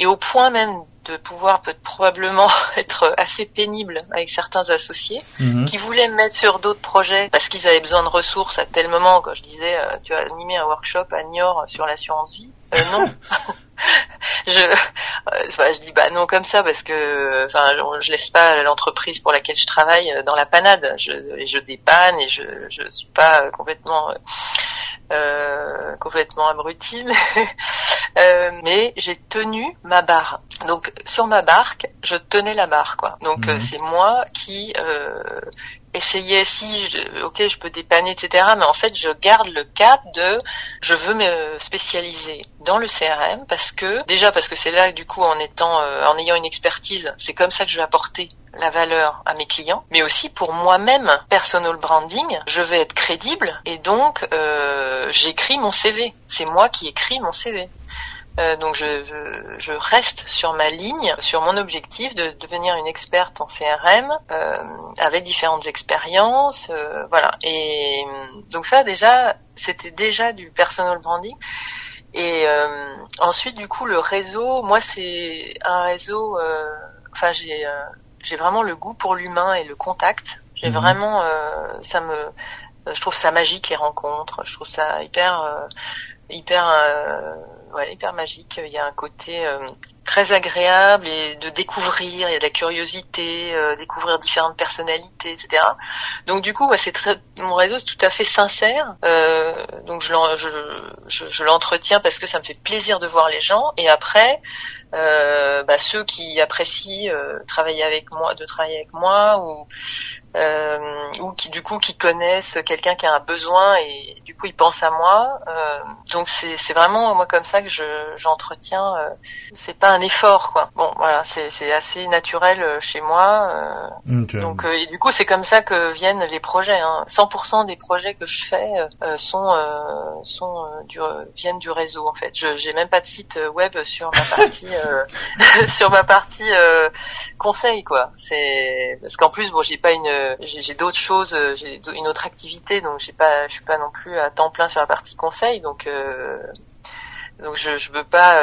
et au point même de pouvoir peut probablement être assez pénible avec certains associés Mhm. qui voulaient me mettre sur d'autres projets parce qu'ils avaient besoin de ressources à tel moment. Quand je disais euh, tu as animé un workshop à Niort sur l'assurance vie. Euh, non je euh, enfin, je dis bah non comme ça parce que enfin je, laisse pas l'entreprise pour laquelle je travaille euh, dans la panade. Je je dépanne et je je suis pas euh, complètement euh, complètement abruti mais, euh, mais j'ai tenu ma barre. Donc sur ma barque je tenais la barre quoi. Donc euh, Mhm. c'est moi qui essayais si je, ok je peux dépanner etc mais en fait je garde le cap de je veux me spécialiser dans le CRM parce que déjà parce que c'est là du coup en étant euh, en ayant une expertise c'est comme ça que je vais apporter la valeur à mes clients. Mais aussi pour moi-même personal branding je vais être crédible et donc euh, j'écris mon CV c'est moi qui écris mon CV euh, donc je, je, je, reste sur ma ligne, sur mon objectif de devenir une experte en CRM euh, avec différentes expériences, euh, voilà. Et donc ça déjà, c'était déjà du personal branding. Et euh, ensuite du coup le réseau, moi c'est un réseau, euh, enfin j'ai j'ai vraiment le goût pour l'humain et le contact. J'ai Mhm. vraiment, ça me, je trouve ça magique les rencontres. Je trouve ça hyper hyper euh, ouais, hyper magique. Il y a un côté euh, très agréable et de découvrir, il y a de la curiosité, euh, découvrir différentes personnalités, etc. Donc du coup, moi, c'est très, mon réseau c'est tout à fait sincère. Euh, donc je, je, je, l'entretiens parce que ça me fait plaisir de voir les gens. Et après, euh, bah, ceux qui apprécient euh, travailler avec moi, de travailler avec moi, ou ou qui du coup qui connaissent quelqu'un qui a un besoin et du coup ils pensent à moi. Euh, donc c'est c'est vraiment moi comme ça que je j'entretiens. Euh, c'est pas un effort quoi. Bon voilà c'est c'est assez naturel euh, chez moi. Euh, donc et du coup c'est comme ça que viennent les projets. Hein. 100% des projets que je fais sont sont du viennent du réseau en fait. Je j'ai même pas de site web sur ma partie sur ma partie conseil quoi. C'est parce qu'en plus bon j'ai pas une euh, j'ai d'autres choses, euh, j'ai une autre activité, donc j'ai pas, je suis pas non plus à temps plein sur la partie conseil, donc euh, donc je je veux pas,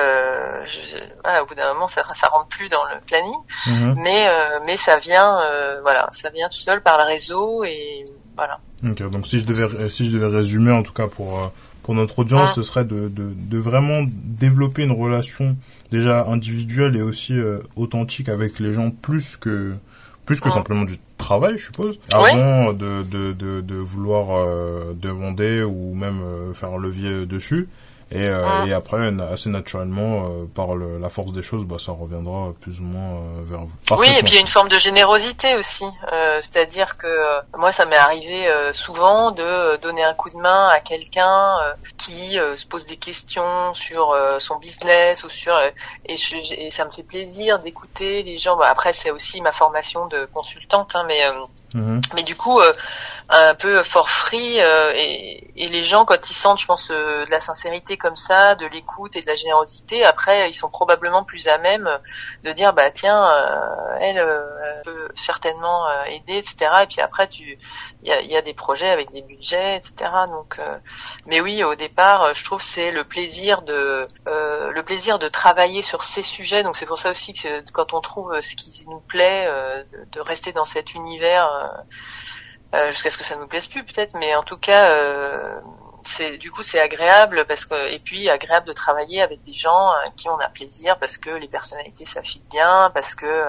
au bout d'un moment ça ça rentre plus dans le planning, mhm. mais mais ça vient, voilà, ça vient tout seul par le réseau et voilà. donc si je devais si je devais résumer en tout cas pour pour notre audience, ce serait de, de, de vraiment développer une relation déjà individuelle et aussi authentique avec les gens plus que plus que simplement du travail, je suppose, avant de, de, de, de, vouloir euh, demander ou même euh, faire un levier dessus. Et, euh, ah. et après, assez naturellement, euh, par le, la force des choses, bah, ça reviendra plus ou moins euh, vers vous. Oui, et puis il y a une forme de générosité aussi. C'est-à-dire que moi, ça m'est arrivé souvent de donner un coup de main à quelqu'un qui se pose des questions sur son business ou sur et, je, et, ça me fait plaisir d'écouter les gens. Bah, après, c'est aussi ma formation de consultante, hein, mais mhm. mais du coup un peu for free euh, et, et, les gens quand ils sentent je pense euh, de la sincérité comme ça de l'écoute et de la générosité après ils sont probablement plus à même de dire bah tiens euh, elle, peut certainement aider etc et puis après tu il y a, des projets avec des budgets etc donc mais oui au départ je trouve c'est le plaisir de le plaisir de travailler sur ces sujets. Donc c'est pour ça aussi que quand on trouve ce qui nous plaît de, de rester dans cet univers euh, jusqu'à ce que ça nous plaise plus peut-être, mais en tout cas, euh, c'est du coup c'est agréable parce que et puis agréable de travailler avec des gens à qui on a plaisir parce que les personnalités s'affichent bien, parce que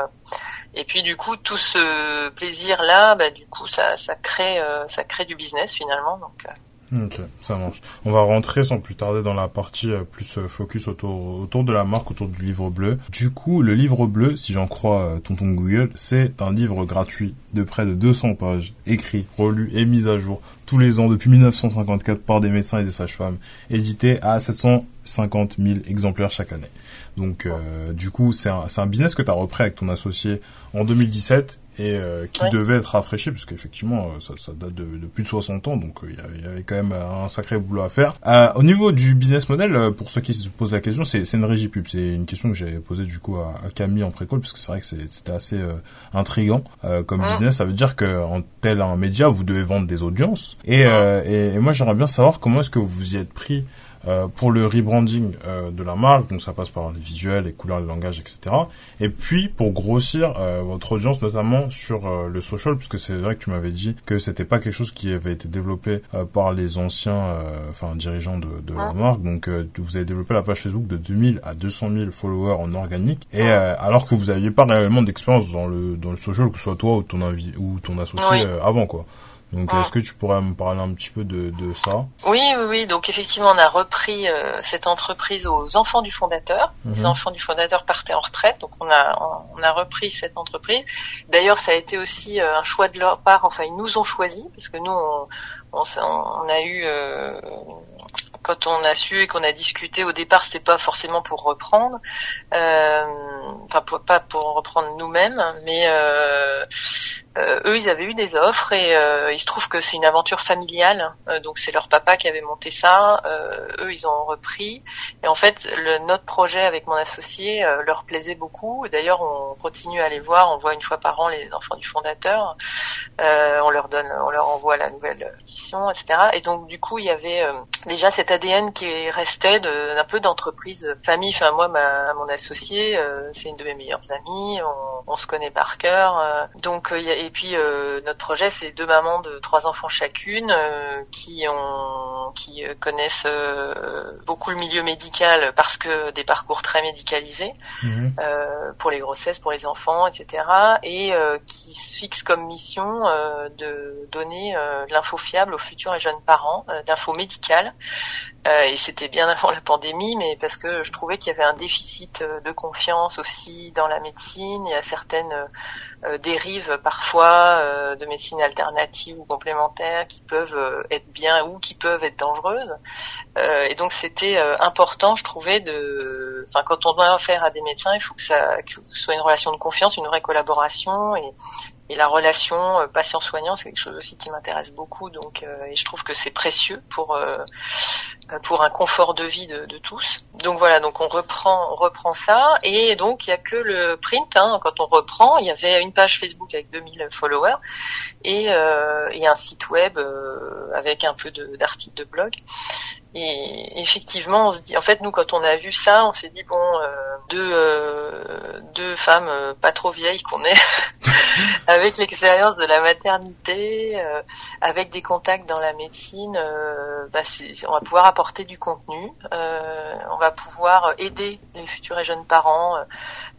et puis du coup tout ce plaisir là, bah, du coup ça ça crée euh, ça crée du business finalement donc. Ok, ça marche. On va rentrer sans plus tarder dans la partie euh, plus euh, focus autour, autour de la marque, autour du livre bleu. Du coup, le livre bleu, si j'en crois euh, tonton Google, c'est un livre gratuit de près de 200 pages, écrit, relu et mis à jour tous les ans depuis 1954 par des médecins et des sages-femmes, édité à 750 000 exemplaires chaque année. Donc, du coup, c'est un, un business que tu as repris avec ton associé en 2017 et euh, qui devait être rafraîchi parce qu'effectivement euh, ça, ça, date de, de, plus de 60 ans donc euh, il y, avait quand même un sacré boulot à faire. au niveau du business model, pour ceux qui se posent la question, c'est une régie pub. C'est une question que j'ai posée du coup à, Camille en précole parce que c'est vrai que c'était assez intrigant comme business. Ça veut dire que en tel un média, vous devez vendre des audiences et, et, et moi j'aimerais bien savoir comment est-ce que vous y êtes pris euh, pour le rebranding euh, de la marque, donc ça passe par les visuels, les couleurs, les langages, etc. Et puis pour grossir euh, votre audience, notamment sur le social, puisque c'est vrai que tu m'avais dit que c'était pas quelque chose qui avait été développé par les anciens, enfin dirigeants de, de la marque. Donc vous avez développé la page Facebook de 2000 à 200 000 followers en organique, et alors que vous n'aviez pas réellement d'expérience dans le dans le social, que ce soit toi ou ton avis ou ton associé avant quoi. Donc, est-ce que tu pourrais me parler un petit peu de, de ça? Oui, oui, oui. Donc, effectivement, on a repris euh, cette entreprise aux enfants du fondateur. Les mhm. enfants du fondateur partaient en retraite, donc on a on a repris cette entreprise. D'ailleurs, ça a été aussi euh, un choix de leur part. Enfin, ils nous ont choisi parce que nous, on, on, on a eu euh, quand on a su et qu'on a discuté au départ, c'était pas forcément pour reprendre, euh, enfin pas pour reprendre nous-mêmes, mais euh, euh, eux, ils avaient eu des offres et euh, il se trouve que c'est une aventure familiale. Euh, donc c'est leur papa qui avait monté ça. eux, ils ont repris. Et en fait, le, notre projet avec mon associé leur plaisait beaucoup. D'ailleurs, on continue à les voir. On voit une fois par an les enfants du fondateur. on leur donne, on leur envoie la nouvelle édition, etc. Et donc du coup, il y avait déjà cet ADN qui restait d'un peu d'entreprise famille. Enfin moi, ma, mon associé, c'est une de mes meilleures amies. On, on se connaît par cœur. donc il et puis notre projet, c'est deux mamans de trois enfants chacune qui ont, qui connaissent beaucoup le milieu médical parce que des parcours très médicalisés mhm. pour les grossesses, pour les enfants, etc. Et qui se fixent comme mission de donner l'info fiable aux futurs et jeunes parents, d'infos médicales. et c'était bien avant la pandémie, mais parce que je trouvais qu'il y avait un déficit de confiance aussi dans la médecine. Il y a certaines euh, dérives parfois euh, de médecine alternative ou complémentaire qui peuvent euh, être bien ou qui peuvent être dangereuses. et donc c'était important, je trouvais, de, enfin quand on doit faire à des médecins, il faut que ça ce soit une relation de confiance, une vraie collaboration et, et la relation euh, patient-soignant, c'est quelque chose aussi qui m'intéresse beaucoup. Donc, euh, et je trouve que c'est précieux pour euh, pour un confort de vie de, tous. Donc voilà, donc on reprend on reprend ça et donc il y a que le print. Hein, quand on reprend, il y avait une page Facebook avec 2000 followers et, et un site web avec un peu d'articles de blog. Et effectivement, on se dit, en fait, nous, quand on a vu ça, on s'est dit bon, euh, deux, euh, deux femmes euh, pas trop vieilles qu'on est, avec l'expérience de la maternité, avec des contacts dans la médecine, bah, on va pouvoir apporter du contenu, on va pouvoir aider les futurs et jeunes parents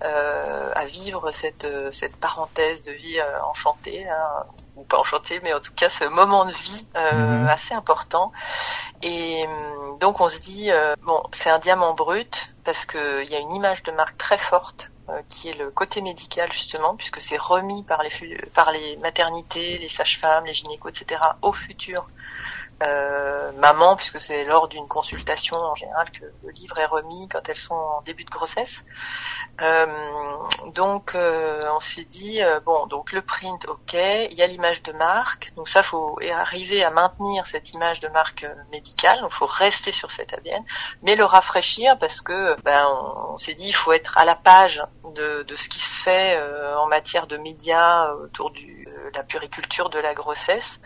à vivre cette cette parenthèse de vie enchantée, hein, ou pas enchantée, mais en tout cas ce moment de vie mhm. assez important. Et euh, donc on se dit euh, bon, c'est un diamant brut parce que il y a une image de marque très forte euh, qui est le côté médical justement, puisque c'est remis par les par les maternités, les sages-femmes, les gynécos, etc. au futur euh, maman, puisque c'est lors d'une consultation en général que le livre est remis quand elles sont en début de grossesse. Euh, donc euh, on s'est dit bon, donc le print, ok, il y a l'image de marque, donc ça faut arriver à maintenir cette image de marque médicale, donc faut rester sur cette ADN, mais le rafraîchir parce que ben on, s'est dit il faut être à la page de, de ce qui se fait en matière de médias autour du la puriculture de la grossesse.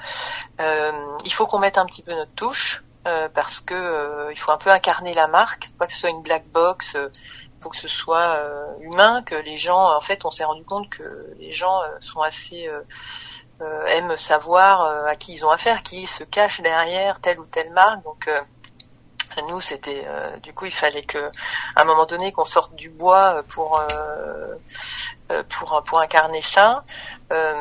il faut qu'on mette un un petit peu notre touche euh, parce que euh, il faut un peu incarner la marque, pas que ce soit une black box, euh, faut que ce soit humain, que les gens, en fait, on s'est rendu compte que les gens sont assez aiment savoir à qui ils ont affaire, qui se cache derrière telle ou telle marque, donc nous c'était du coup il fallait que à un moment donné qu'on sorte du bois pour pour pour incarner ça euh,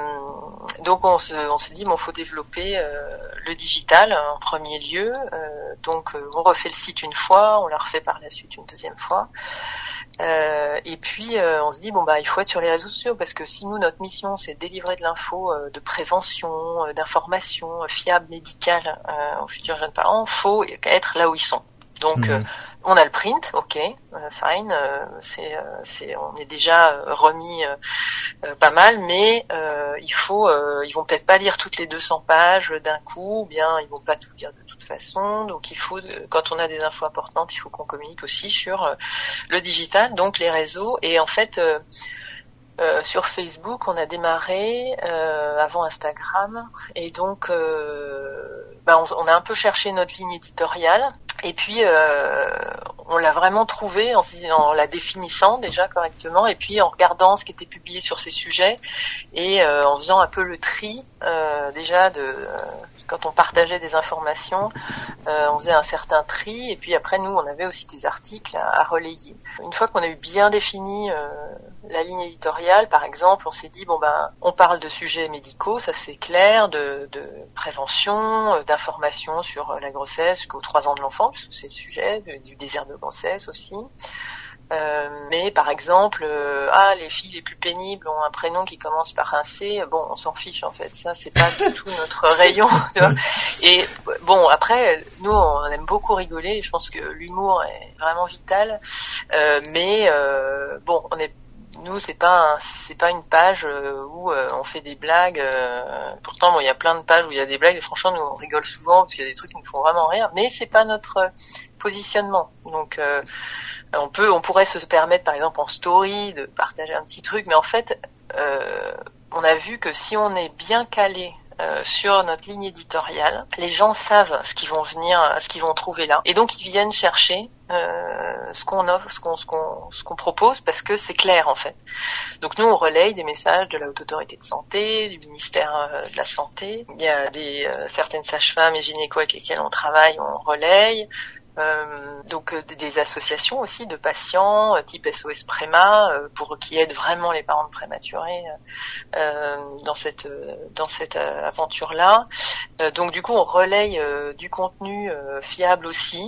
donc on se, on se dit bon faut développer euh, le digital en premier lieu. Euh, donc on refait le site une fois, on le refait par la suite une deuxième fois. et puis on se dit bon bah il faut être sur les réseaux sociaux parce que si nous notre mission c'est de délivrer de l'info de prévention, d'information fiable médicale aux futurs jeunes parents, faut être là où ils sont. Donc mmh. On a le print, ok, euh, fine, euh, c'est, euh, c'est, on est déjà remis pas mal, mais il faut, ils vont peut-être pas lire toutes les 200 pages d'un coup, ou bien ils vont pas tout lire de toute façon. Donc il faut, quand on a des infos importantes, il faut qu'on communique aussi sur le digital, donc les réseaux. Et en fait, sur Facebook, on a démarré avant Instagram, et donc bah, on, on, a un peu cherché notre ligne éditoriale. Et puis, euh, on l'a vraiment trouvé en, la définissant déjà correctement, et puis en regardant ce qui était publié sur ces sujets, et euh, en faisant un peu le tri euh, déjà de quand on partageait des informations, euh, on faisait un certain tri, et puis après nous, on avait aussi des articles à, relayer. Une fois qu'on a eu bien défini euh, la ligne éditoriale, par exemple, on s'est dit bon ben, on parle de sujets médicaux, ça c'est clair, de, de prévention, euh, d'information sur la grossesse jusqu'aux trois ans de l'enfant, c'est le sujet, du désert de grossesse aussi. Euh, mais par exemple, euh, ah les filles les plus pénibles ont un prénom qui commence par un C. Bon, on s'en fiche en fait. Ça c'est pas du tout notre rayon. Tu vois et bon après, nous on aime beaucoup rigoler. Je pense que l'humour est vraiment vital. Euh, mais bon, on est nous c'est pas c'est pas une page où on fait des blagues pourtant bon il y a plein de pages où il y a des blagues et franchement nous on rigole souvent parce qu'il y a des trucs qui nous font vraiment rire mais c'est pas notre positionnement. Donc on peut, on pourrait se permettre par exemple en story de partager un petit truc, mais en fait, euh, on a vu que si on est bien calé euh, sur notre ligne éditoriale. Les gens savent ce qu'ils vont venir, ce qu'ils vont trouver là, et donc ils viennent chercher euh, ce qu'on offre, ce qu'on ce qu'on ce qu'on propose, parce que c'est clair en fait. Donc nous on relaye des messages de la haute autorité de santé, du ministère euh, de la santé. Il y a des certaines sages-femmes et gynéco avec lesquelles on travaille, on relaye. Euh, donc euh, des associations aussi de patients euh, type SOS Préma pour qui aident vraiment les parents de prématurés dans cette dans cette aventure là. donc du coup on relaye du contenu fiable aussi,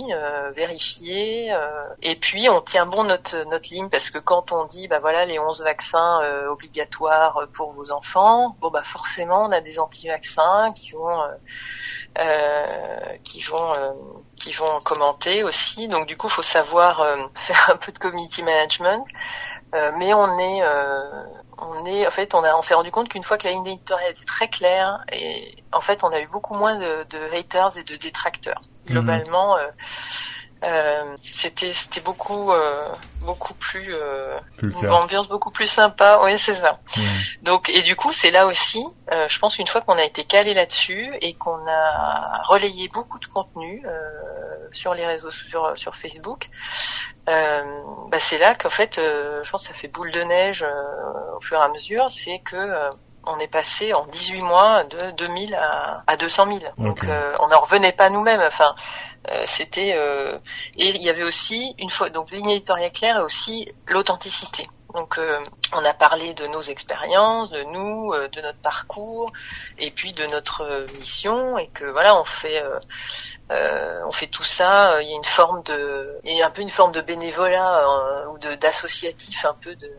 vérifié et puis on tient bon notre notre ligne parce que quand on dit bah voilà les 11 vaccins obligatoires pour vos enfants, bon bah forcément on a des anti-vaccins qui vont qui vont qui vont commenter aussi. Donc du coup, faut savoir euh, faire un peu de community management. Euh, mais on est, euh, on est, en fait, on a, on s'est rendu compte qu'une fois que la ligne éditoriale était très claire, et en fait, on a eu beaucoup moins de, de haters et de détracteurs. Mhm. Globalement, euh, c'était c'était beaucoup euh, beaucoup plus, euh, une ambiance beaucoup plus sympa. Oui c'est ça. Donc et du coup c'est là aussi euh, je pense qu'une fois qu'on a été calé là-dessus et qu'on a relayé beaucoup de contenu sur les réseaux sur sur Facebook bah c'est là qu'en fait je pense que ça fait boule de neige au fur et à mesure. C'est que on est passé en 18 mois de 2000 à, à 200 000. Donc on n'en revenait pas nous-mêmes. Enfin, euh, c'était euh, et il y avait aussi une fois donc ligne éditoriale claire et aussi l'authenticité. Donc euh, on a parlé de nos expériences, de nous, de notre parcours, et puis de notre mission, et que voilà on fait on fait tout ça. Il y a une forme de, il y a un peu une forme de bénévolat ou de d'associatif un peu de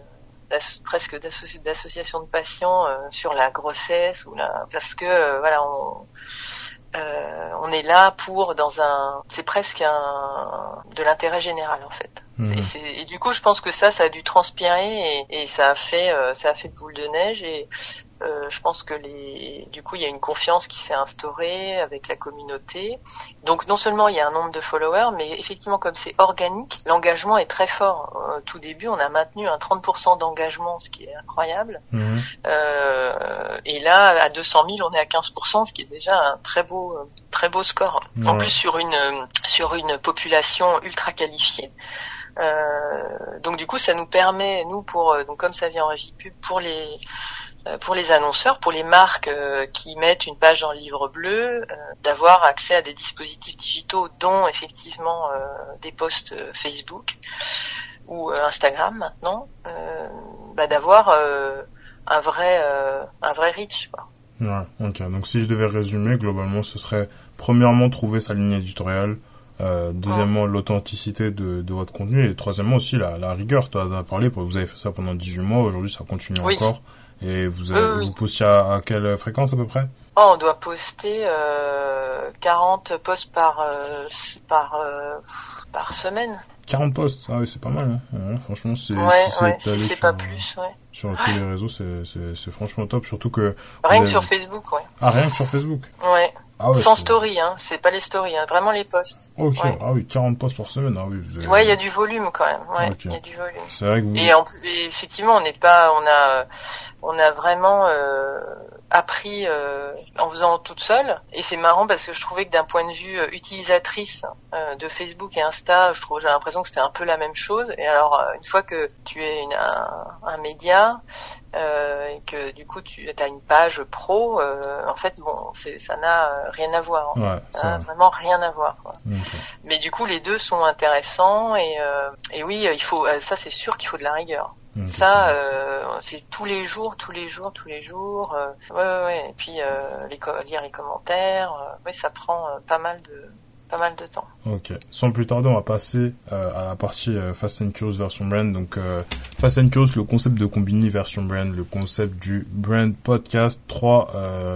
presque d'association de patients sur la grossesse ou la parce que voilà on euh, on est là pour dans un, c'est presque un de l'intérêt général en fait. Mhm. Et, du coup, je pense que ça, ça a dû transpirer et, et ça a fait, euh, ça a fait boule de neige et euh, je pense que les, du coup, il y a une confiance qui s'est instaurée avec la communauté. Donc, non seulement il y a un nombre de followers, mais effectivement, comme c'est organique, l'engagement est très fort. Au tout début, on a maintenu un 30% d'engagement, ce qui est incroyable. Mhm. Euh, et là, à 200 000, on est à 15%, ce qui est déjà un très beau, très beau score. En plus, sur une, sur une population ultra qualifiée. Euh, donc du coup, ça nous permet, nous, pour donc comme ça vient en régie pub, pour les euh, pour les annonceurs, pour les marques euh, qui mettent une page dans le livre bleu, euh, d'avoir accès à des dispositifs digitaux, dont effectivement des posts Facebook ou Instagram maintenant, bah, d'avoir un vrai un vrai reach. Quoi. Ouais, ok. Donc si je devais résumer, globalement, ce serait premièrement trouver sa ligne éditoriale, euh, deuxièmement, l'authenticité de, de, votre contenu. Et troisièmement aussi, la, la rigueur. Tu as parlé, vous avez fait ça pendant 18 mois. Aujourd'hui, ça continue encore. Et vous, avez, vous postez à, quelle fréquence à peu près? Oh, On doit poster euh, 40 posts par, euh, par, euh, par semaine. 40 posts, ah oui, c'est pas mal. Hein. franchement, c'est ouais, si c'est pas plus, ouais. Sur tous les réseaux, c'est franchement top, surtout que... Rien que sur Facebook, ouais. Ah, rien que sur Facebook? Ouais. Ah Sans story, hein. C'est pas les stories, hein. Vraiment les posts. Ok. Ah oui, 40 posts par semaine. Ah oui. Vous Ouais, il y a du volume quand même. Ouais, il y a du volume. C'est vrai que vous... Et, en, et effectivement, on n'est pas, on a, on a vraiment euh, appris euh, en faisant toute seule. Et c'est marrant parce que je trouvais que d'un point de vue euh, utilisatrice euh, de Facebook et Insta, je trouve, j'ai l'impression que c'était un peu la même chose. Et alors, euh, une fois que tu es une, un, un média, euh, et que du coup tu as une page pro, euh, en fait bon, ça n'a euh, rien à voir. Hein. ça n'a vraiment rien à voir. Quoi. Mais du coup les deux sont intéressants et, et oui il faut ça c'est sûr qu'il faut de la rigueur. ça c'est tous les jours, tous les jours, tous les jours. ouais, ouais, ouais. Et puis les lire les commentaires, ouais ça prend pas mal de pas mal de temps. Ok. Sans plus tarder, on va passer euh, à la partie euh, Fast and Curious version brand. Donc, euh, Fast and Curious, le concept de combiner version brand, le concept du brand podcast. Trois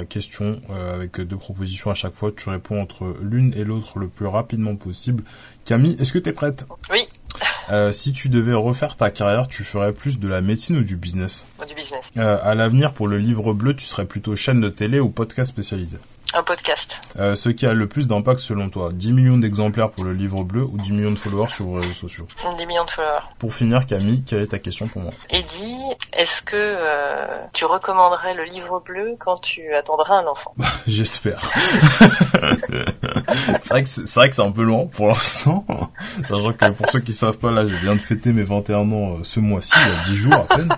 questions avec deux propositions à chaque fois. Tu réponds entre l'une et l'autre le plus rapidement possible. Camille, est-ce que tu es prête? Oui. si tu devais refaire ta carrière, tu ferais plus de la médecine ou du business? Du business. à l'avenir, pour le livre bleu, tu serais plutôt chaîne de télé ou podcast spécialisé? Un podcast. Euh, ce qui a le plus d'impact selon toi 10 millions d'exemplaires pour le livre bleu ou 10 millions de followers sur vos réseaux sociaux 10 millions de followers. Pour finir, Camille, quelle est ta question pour moi Eddie, est-ce que tu recommanderais le livre bleu quand tu attendras un enfant? J'espère. c'est vrai que c'est un peu loin pour l'instant. Sachant que pour ceux qui savent pas, là, je viens de fêter mes 21 ans ce mois-ci, il y a 10 jours à peine.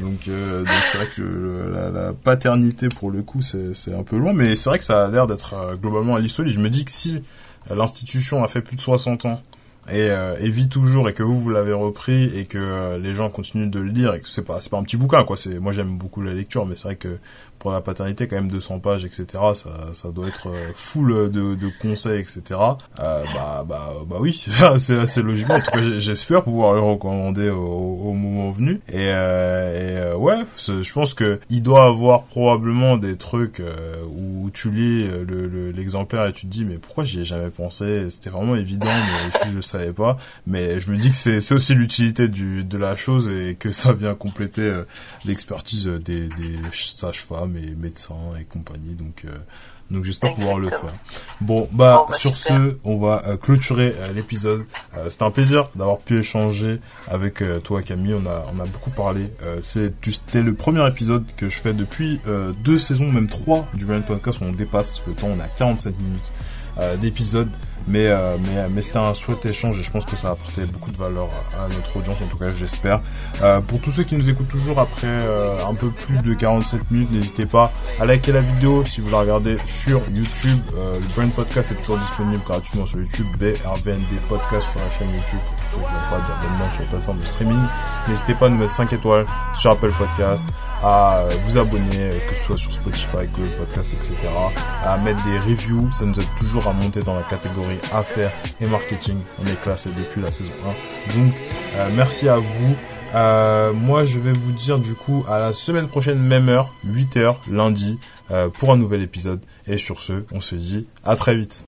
Donc, donc c'est vrai que la, paternité pour le coup, c'est un peu loin, mais c'est vrai que ça a l'air d'être globalement à l'histoire. Je me dis que si l'institution a fait plus de 60 ans et, euh, et vit toujours et que vous vous l'avez repris et que euh, les gens continuent de le lire et que c'est pas c'est pas un petit bouquin quoi c'est moi j'aime beaucoup la lecture mais c'est vrai que pour la paternité quand même 200 pages etc ça ça doit être euh, full de, de conseils etc euh, bah bah bah oui c'est assez logiquement en tout cas j'espère pouvoir le recommander au, au moment venu. Et, euh, et ouais je pense que il doit avoir probablement des trucs où tu lis l'exemplaire le, et tu te dis mais pourquoi j'y ai jamais pensé? C'était vraiment évident mais je le savais pas. Mais je me dis que c'est aussi l'utilité de la chose et que ça vient compléter l'expertise des, des sages-femmes et médecins et compagnie. Donc, euh, donc j'espère pouvoir le faire. Bon, bah, bah sur ce, on va euh, clôturer euh, l'épisode. C'était un plaisir d'avoir pu échanger avec toi, Camille. On a, on a beaucoup parlé. C'était le premier épisode que je fais depuis deux saisons, même trois du Brand Podcast où on dépasse le temps. On a 47 minutes d'épisode. Mais, euh, mais, mais c'était un chouette échange et je pense que ça a apporté beaucoup de valeur à notre audience, en tout cas j'espère. Euh, pour tous ceux qui nous écoutent toujours après euh, un peu plus de 47 minutes, n'hésitez pas à liker la vidéo si vous la regardez sur YouTube. Euh, le Brand Podcast est toujours disponible gratuitement sur YouTube, BRVND Podcast sur la chaîne YouTube pour ceux qui n'ont pas d'abonnement sur la plateforme de streaming. N'hésitez pas à nous mettre 5 étoiles sur Apple Podcast, à vous abonner, que ce soit sur Spotify, Google Podcast, etc. À mettre des reviews, ça nous aide toujours à monter dans la catégorie affaires et marketing. On est classé depuis la saison 1. Donc, euh, merci à vous. Euh, moi, je vais vous dire du coup à la semaine prochaine, même heure, 8h, lundi, euh, pour un nouvel épisode. Et sur ce, on se dit à très vite.